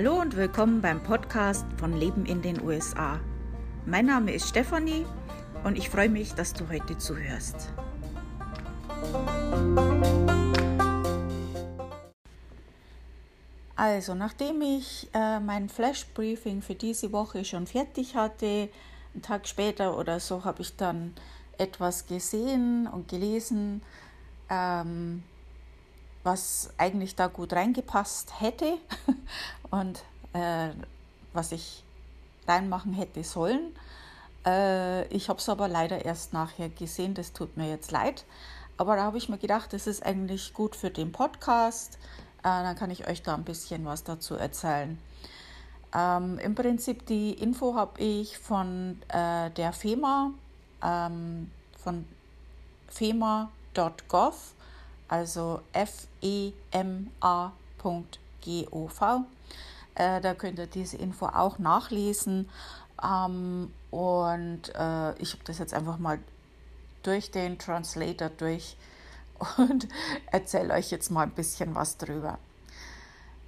Hallo und willkommen beim Podcast von Leben in den USA. Mein Name ist Stefanie und ich freue mich, dass du heute zuhörst. Also, nachdem ich äh, mein Flash Briefing für diese Woche schon fertig hatte, einen Tag später oder so, habe ich dann etwas gesehen und gelesen, ähm, was eigentlich da gut reingepasst hätte und äh, was ich reinmachen hätte sollen. Äh, ich habe es aber leider erst nachher gesehen, das tut mir jetzt leid. Aber da habe ich mir gedacht, das ist eigentlich gut für den Podcast. Äh, dann kann ich euch da ein bisschen was dazu erzählen. Ähm, Im Prinzip die Info habe ich von äh, der FEMA, ähm, von fema.gov, also fema.gov. Äh, da könnt ihr diese Info auch nachlesen. Ähm, und äh, ich habe das jetzt einfach mal durch den Translator durch und erzähle euch jetzt mal ein bisschen was drüber.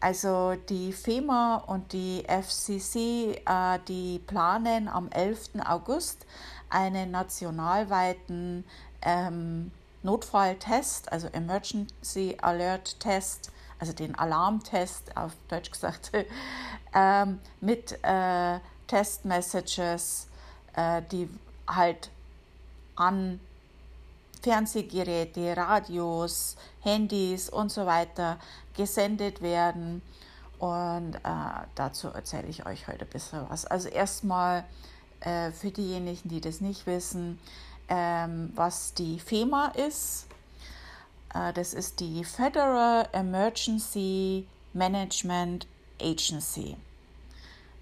Also die FEMA und die FCC, äh, die planen am 11. August einen nationalweiten ähm, Notfalltest, also Emergency Alert Test, also den Alarmtest auf Deutsch gesagt, ähm, mit äh, Testmessages, äh, die halt an Fernsehgeräte, Radios, Handys und so weiter gesendet werden. Und äh, dazu erzähle ich euch heute ein bisschen was. Also erstmal äh, für diejenigen, die das nicht wissen, ähm, was die FEMA ist. Äh, das ist die Federal Emergency Management Agency,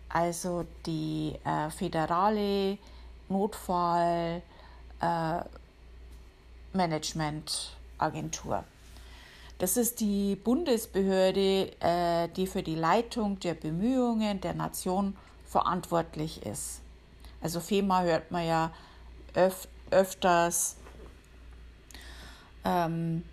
also die äh, föderale Notfall äh. Das ist die Bundesbehörde, äh, die für die Leitung der Bemühungen der Nation verantwortlich ist. Also FEMA hört man ja öf öfters, ähm,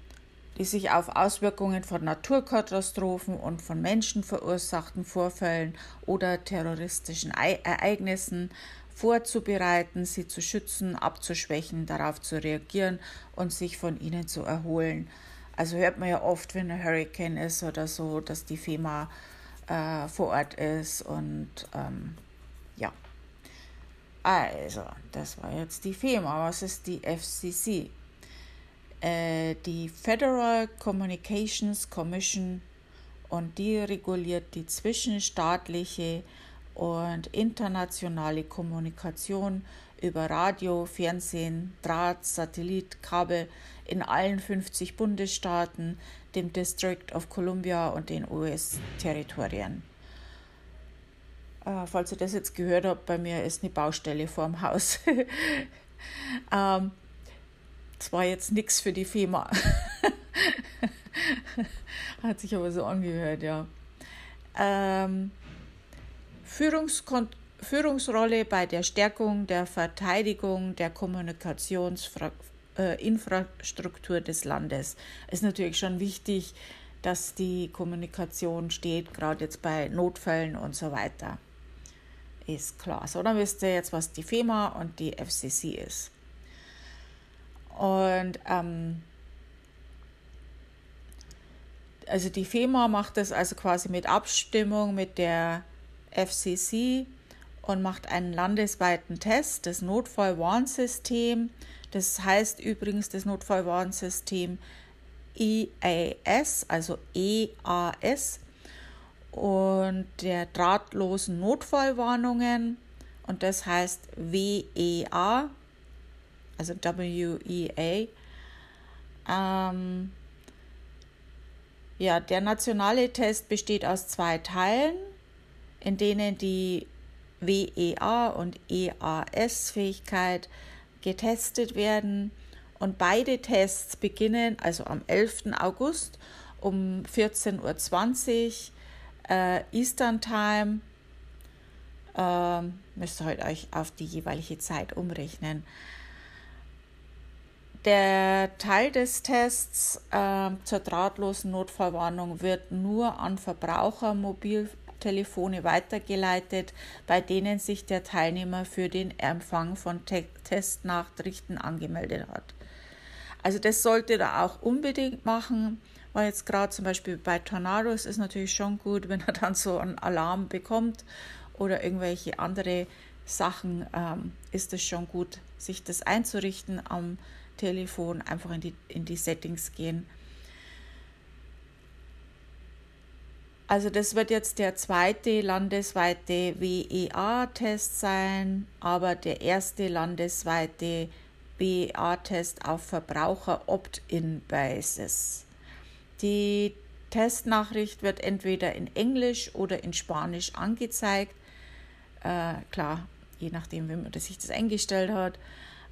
die sich auf Auswirkungen von Naturkatastrophen und von menschenverursachten Vorfällen oder terroristischen Ereignissen vorzubereiten, sie zu schützen, abzuschwächen, darauf zu reagieren und sich von ihnen zu erholen. Also hört man ja oft, wenn ein Hurricane ist oder so, dass die FEMA äh, vor Ort ist und ähm, ja. Also, das war jetzt die FEMA. Was ist die FCC? Äh, die Federal Communications Commission und die reguliert die zwischenstaatliche und internationale Kommunikation über Radio, Fernsehen, Draht, Satellit, Kabel in allen 50 Bundesstaaten, dem District of Columbia und den US-Territorien. Äh, falls ihr das jetzt gehört habt, bei mir ist eine Baustelle vorm Haus. ähm, das war jetzt nichts für die FEMA. Hat sich aber so angehört, ja. Ähm, Führungsrolle bei der Stärkung der Verteidigung der Kommunikationsinfrastruktur äh, des Landes. Ist natürlich schon wichtig, dass die Kommunikation steht, gerade jetzt bei Notfällen und so weiter ist klar. So, dann wisst ihr jetzt, was die FEMA und die FCC ist. Und ähm, also die FEMA macht das also quasi mit Abstimmung mit der FCC und macht einen landesweiten Test, das Notfallwarnsystem. Das heißt übrigens das Notfallwarnsystem EAS, also EAS, und der drahtlosen Notfallwarnungen. Und das heißt WEA, also WEA. Ähm, ja, der nationale Test besteht aus zwei Teilen, in denen die WEA und EAS-Fähigkeit getestet werden. Und beide Tests beginnen also am 11. August um 14.20 Uhr äh, Eastern Time ähm, müsst ihr halt euch auf die jeweilige Zeit umrechnen. Der Teil des Tests äh, zur drahtlosen Notfallwarnung wird nur an Verbrauchermobil, Mobiltelefone weitergeleitet, bei denen sich der Teilnehmer für den Empfang von Te Testnachrichten angemeldet hat. Also das sollte er auch unbedingt machen, weil jetzt gerade zum Beispiel bei Tornados ist natürlich schon gut, wenn er dann so einen Alarm bekommt oder irgendwelche andere Sachen, ähm, ist es schon gut, sich das einzurichten am Telefon, einfach in die, in die Settings gehen. Also das wird jetzt der zweite landesweite WEA-Test sein, aber der erste landesweite WEA-Test auf Verbraucher-Opt-in-Basis. Die Testnachricht wird entweder in Englisch oder in Spanisch angezeigt. Äh, klar, je nachdem, wie man sich das eingestellt hat.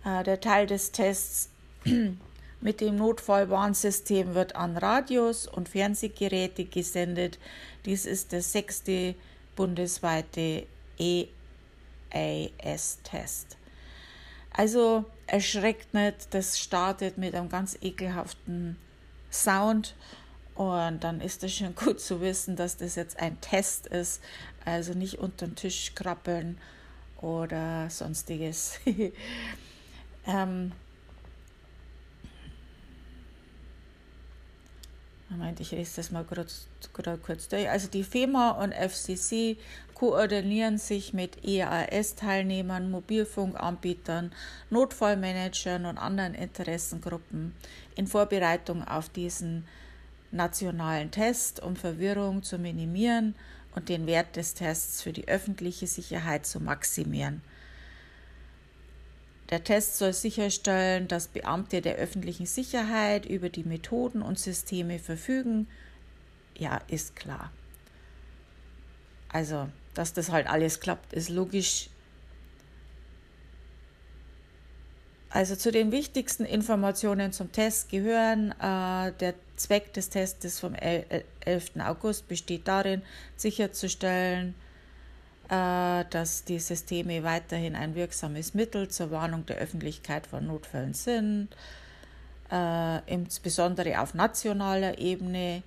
Äh, der Teil des Tests mit dem Notfallwarnsystem wird an Radios und Fernsehgeräte gesendet. Dies ist der sechste bundesweite EAS-Test. Also erschreckt nicht, das startet mit einem ganz ekelhaften Sound und dann ist es schon gut zu wissen, dass das jetzt ein Test ist, also nicht unter den Tisch krabbeln oder sonstiges. ähm, Moment, ich lese das mal kurz, kurz durch. Also die FEMA und FCC koordinieren sich mit EAS-Teilnehmern, Mobilfunkanbietern, Notfallmanagern und anderen Interessengruppen in Vorbereitung auf diesen nationalen Test, um Verwirrung zu minimieren und den Wert des Tests für die öffentliche Sicherheit zu maximieren. Der Test soll sicherstellen, dass Beamte der öffentlichen Sicherheit über die Methoden und Systeme verfügen. Ja, ist klar. Also, dass das halt alles klappt, ist logisch. Also zu den wichtigsten Informationen zum Test gehören, äh, der Zweck des Tests vom 11. August besteht darin, sicherzustellen, dass die Systeme weiterhin ein wirksames Mittel zur Warnung der Öffentlichkeit von Notfällen sind, äh, insbesondere auf nationaler Ebene.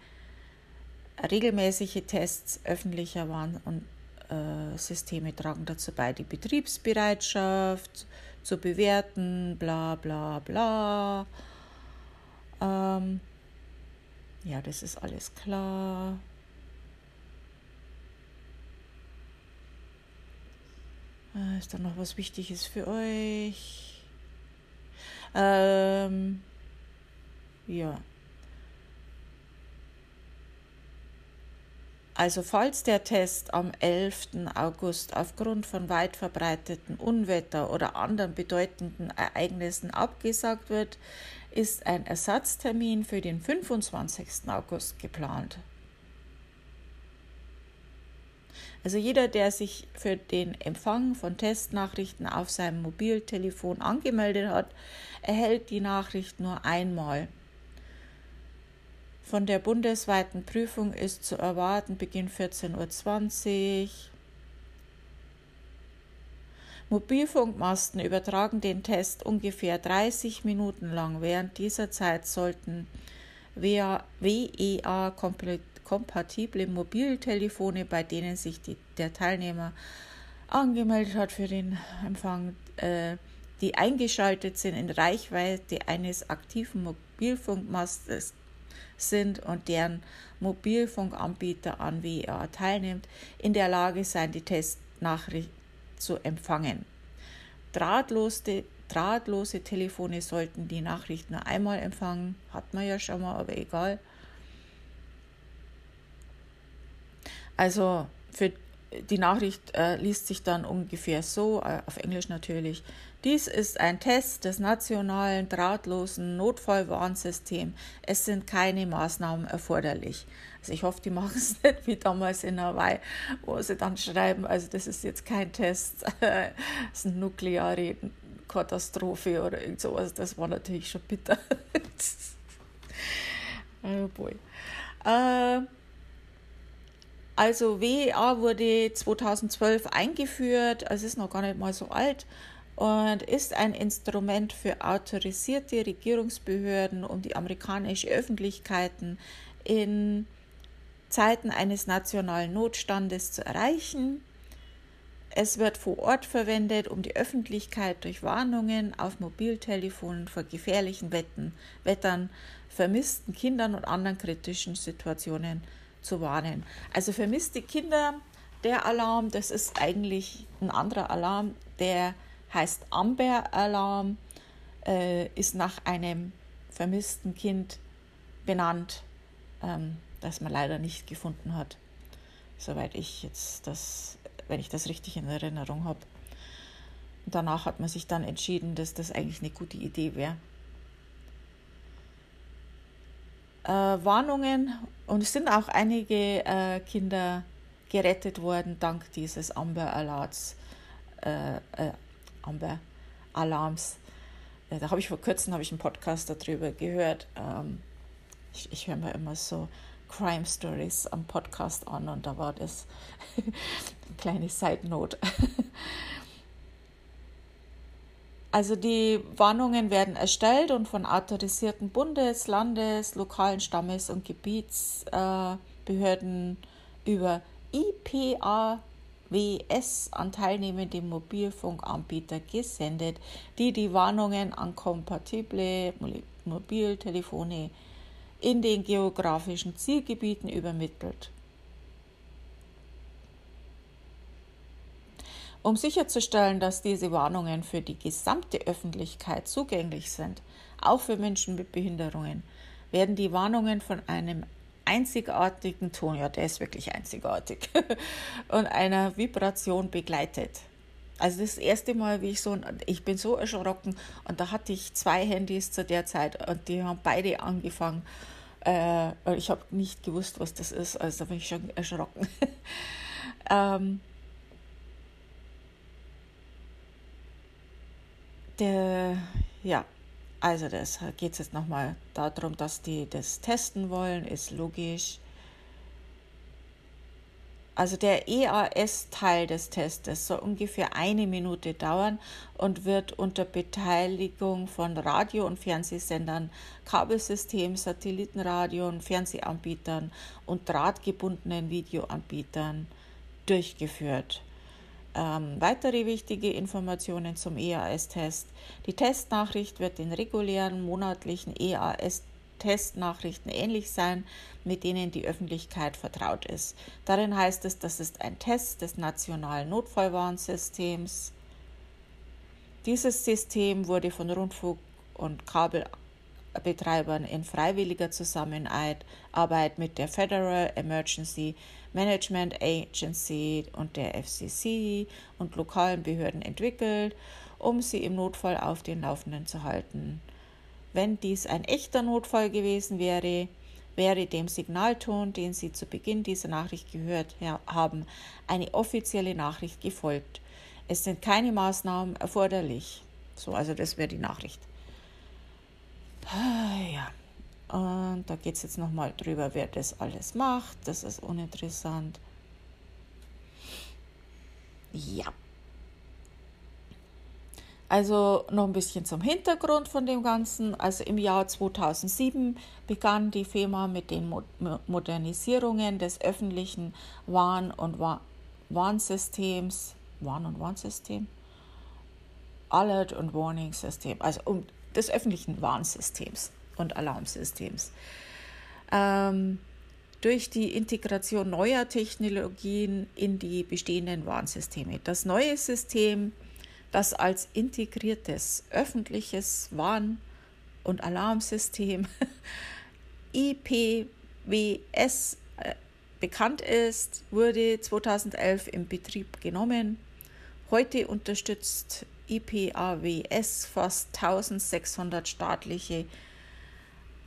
Regelmäßige Tests öffentlicher Warn- und äh, Systeme tragen dazu bei, die Betriebsbereitschaft zu bewerten, bla bla bla. Ähm, ja, das ist alles klar. Ist da noch was Wichtiges für euch? Ähm, ja. Also falls der Test am 11. August aufgrund von weit verbreiteten Unwetter oder anderen bedeutenden Ereignissen abgesagt wird, ist ein Ersatztermin für den 25. August geplant. Also jeder, der sich für den Empfang von Testnachrichten auf seinem Mobiltelefon angemeldet hat, erhält die Nachricht nur einmal. Von der bundesweiten Prüfung ist zu erwarten Beginn 14.20 Uhr. Mobilfunkmasten übertragen den Test ungefähr 30 Minuten lang. Während dieser Zeit sollten WEA-kompatible Mobiltelefone, bei denen sich die, der Teilnehmer angemeldet hat für den Empfang, äh, die eingeschaltet sind in Reichweite eines aktiven Mobilfunkmastes sind und deren Mobilfunkanbieter an WEA teilnimmt, in der Lage sein, die Testnachricht zu empfangen. Drahtlose, drahtlose Telefone sollten die Nachricht nur einmal empfangen, hat man ja schon mal, aber egal. Also für die Nachricht äh, liest sich dann ungefähr so, äh, auf Englisch natürlich. Dies ist ein Test des nationalen drahtlosen Notfallwarnsystems. Es sind keine Maßnahmen erforderlich. Also ich hoffe, die machen es nicht wie damals in Hawaii, wo sie dann schreiben, also das ist jetzt kein Test, ist eine nukleare Katastrophe oder irgend sowas. Das war natürlich schon bitter. oh boy. Äh, also WEA wurde 2012 eingeführt, also ist noch gar nicht mal so alt und ist ein Instrument für autorisierte Regierungsbehörden, um die amerikanische Öffentlichkeiten in Zeiten eines nationalen Notstandes zu erreichen. Es wird vor Ort verwendet, um die Öffentlichkeit durch Warnungen auf Mobiltelefonen vor gefährlichen Wetten, Wettern, vermissten Kindern und anderen kritischen Situationen zu warnen. Also vermisste Kinder, der Alarm, das ist eigentlich ein anderer Alarm, der heißt Amber Alarm, äh, ist nach einem vermissten Kind benannt, ähm, das man leider nicht gefunden hat, soweit ich jetzt das wenn ich das richtig in Erinnerung habe. Danach hat man sich dann entschieden, dass das eigentlich eine gute Idee wäre. Äh, Warnungen und es sind auch einige äh, Kinder gerettet worden dank dieses Amber Alerts, äh, äh Amber Alarms. Äh, da habe ich vor kurzem habe ich einen Podcast darüber gehört. Ähm, ich, ich höre mir immer so Crime Stories am Podcast an und da war das eine kleine Side Note. Also die Warnungen werden erstellt und von autorisierten Bundes-, Landes-, lokalen Stammes- und Gebietsbehörden über IPAWS an teilnehmende Mobilfunkanbieter gesendet, die die Warnungen an kompatible Mobiltelefone in den geografischen Zielgebieten übermittelt. Um sicherzustellen, dass diese Warnungen für die gesamte Öffentlichkeit zugänglich sind, auch für Menschen mit Behinderungen, werden die Warnungen von einem einzigartigen Ton, ja, der ist wirklich einzigartig, und einer Vibration begleitet. Also das erste Mal, wie ich so, ich bin so erschrocken und da hatte ich zwei Handys zu der Zeit und die haben beide angefangen. Äh, ich habe nicht gewusst, was das ist, also da bin ich schon erschrocken. ähm, der, ja, also das geht jetzt nochmal darum, dass die das testen wollen, ist logisch. Also der EAS-Teil des Testes soll ungefähr eine Minute dauern und wird unter Beteiligung von Radio- und Fernsehsendern, Kabelsystemen, Satellitenradio und Fernsehanbietern und drahtgebundenen Videoanbietern durchgeführt. Ähm, weitere wichtige Informationen zum EAS-Test. Die Testnachricht wird den regulären monatlichen EAS-Test Testnachrichten ähnlich sein, mit denen die Öffentlichkeit vertraut ist. Darin heißt es, das ist ein Test des nationalen Notfallwarnsystems. Dieses System wurde von Rundfunk- und Kabelbetreibern in freiwilliger Zusammenarbeit mit der Federal Emergency Management Agency und der FCC und lokalen Behörden entwickelt, um sie im Notfall auf den Laufenden zu halten. Wenn dies ein echter Notfall gewesen wäre, wäre dem Signalton, den Sie zu Beginn dieser Nachricht gehört haben, eine offizielle Nachricht gefolgt. Es sind keine Maßnahmen erforderlich. So, also das wäre die Nachricht. Ah, ja. Und da geht es jetzt nochmal drüber, wer das alles macht. Das ist uninteressant. Ja. Also noch ein bisschen zum Hintergrund von dem Ganzen. Also im Jahr 2007 begann die FEMA mit den Modernisierungen des öffentlichen Warn- und Warnsystems, Warn- und Warnsystem, Alert- und Warning-System, also um des öffentlichen Warnsystems und Alarmsystems. Ähm, durch die Integration neuer Technologien in die bestehenden Warnsysteme. Das neue System das als integriertes öffentliches Warn- und Alarmsystem IPWS äh, bekannt ist, wurde 2011 in Betrieb genommen. Heute unterstützt IPAWS fast 1600 staatliche,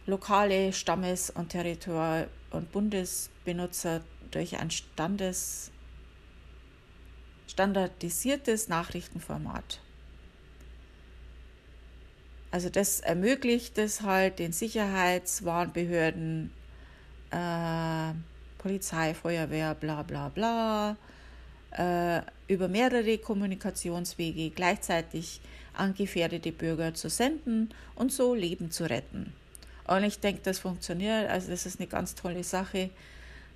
lokale Stammes- und Territorial- und Bundesbenutzer durch ein Standes- standardisiertes Nachrichtenformat. Also das ermöglicht es halt den Sicherheitswarnbehörden, äh, Polizei, Feuerwehr, bla bla bla, äh, über mehrere Kommunikationswege gleichzeitig an gefährdete Bürger zu senden und so Leben zu retten. Und ich denke, das funktioniert. Also das ist eine ganz tolle Sache.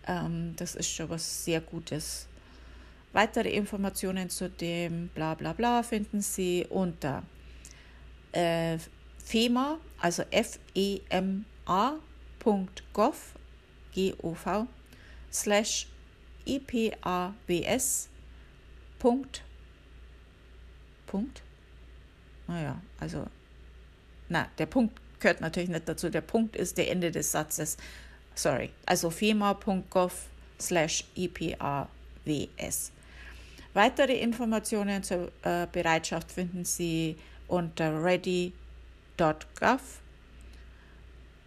Ähm, das ist schon was sehr Gutes. Weitere Informationen zu dem bla bla bla finden Sie unter äh, FEMA, also F-E-M-A.gov, G-O-V, slash IPAWS. Punkt. Punkt. Naja, also, na, der Punkt gehört natürlich nicht dazu. Der Punkt ist der Ende des Satzes. Sorry. Also fema.gov slash IPAWS. Weitere Informationen zur äh, Bereitschaft finden Sie unter ready.gov.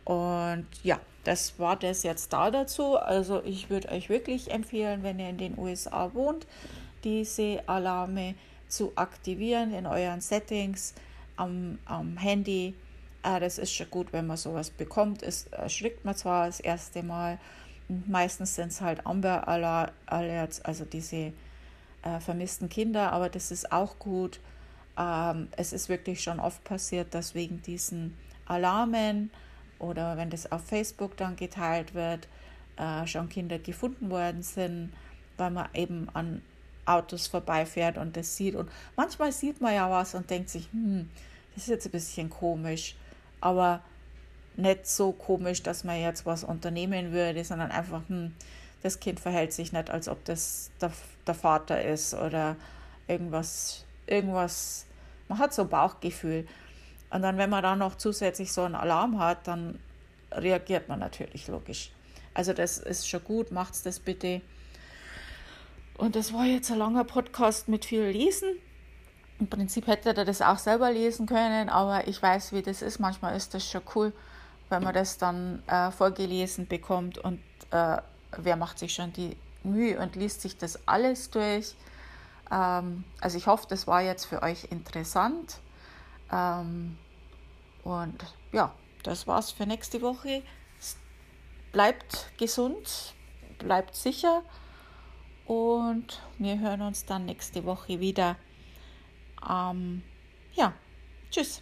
Und ja, das war das jetzt da dazu. Also ich würde euch wirklich empfehlen, wenn ihr in den USA wohnt, diese Alarme zu aktivieren in euren Settings am, am Handy. Äh, das ist schon gut, wenn man sowas bekommt. Es erschrickt man zwar das erste Mal. Meistens sind es halt Amber Alerts, also diese äh, vermissten Kinder, aber das ist auch gut. Ähm, es ist wirklich schon oft passiert, dass wegen diesen Alarmen oder wenn das auf Facebook dann geteilt wird, äh, schon Kinder gefunden worden sind, weil man eben an Autos vorbeifährt und das sieht. Und manchmal sieht man ja was und denkt sich, hm, das ist jetzt ein bisschen komisch, aber nicht so komisch, dass man jetzt was unternehmen würde, sondern einfach, hm, das Kind verhält sich nicht, als ob das der, Vater ist oder irgendwas, irgendwas. Man hat so ein Bauchgefühl. Und dann, wenn man dann noch zusätzlich so einen Alarm hat, dann reagiert man natürlich logisch. Also das ist schon gut, macht's das bitte. Und das war jetzt ein langer Podcast mit viel Lesen. Im Prinzip hätte er das auch selber lesen können, aber ich weiß, wie das ist. Manchmal ist das schon cool, wenn man das dann äh, vorgelesen bekommt und äh, wer macht sich schon die Mühe und liest sich das alles durch. Ähm, also ich hoffe, das war jetzt für euch interessant. Ähm, und ja, das war's für nächste Woche. Bleibt gesund, bleibt sicher und wir hören uns dann nächste Woche wieder. Ähm, ja, tschüss.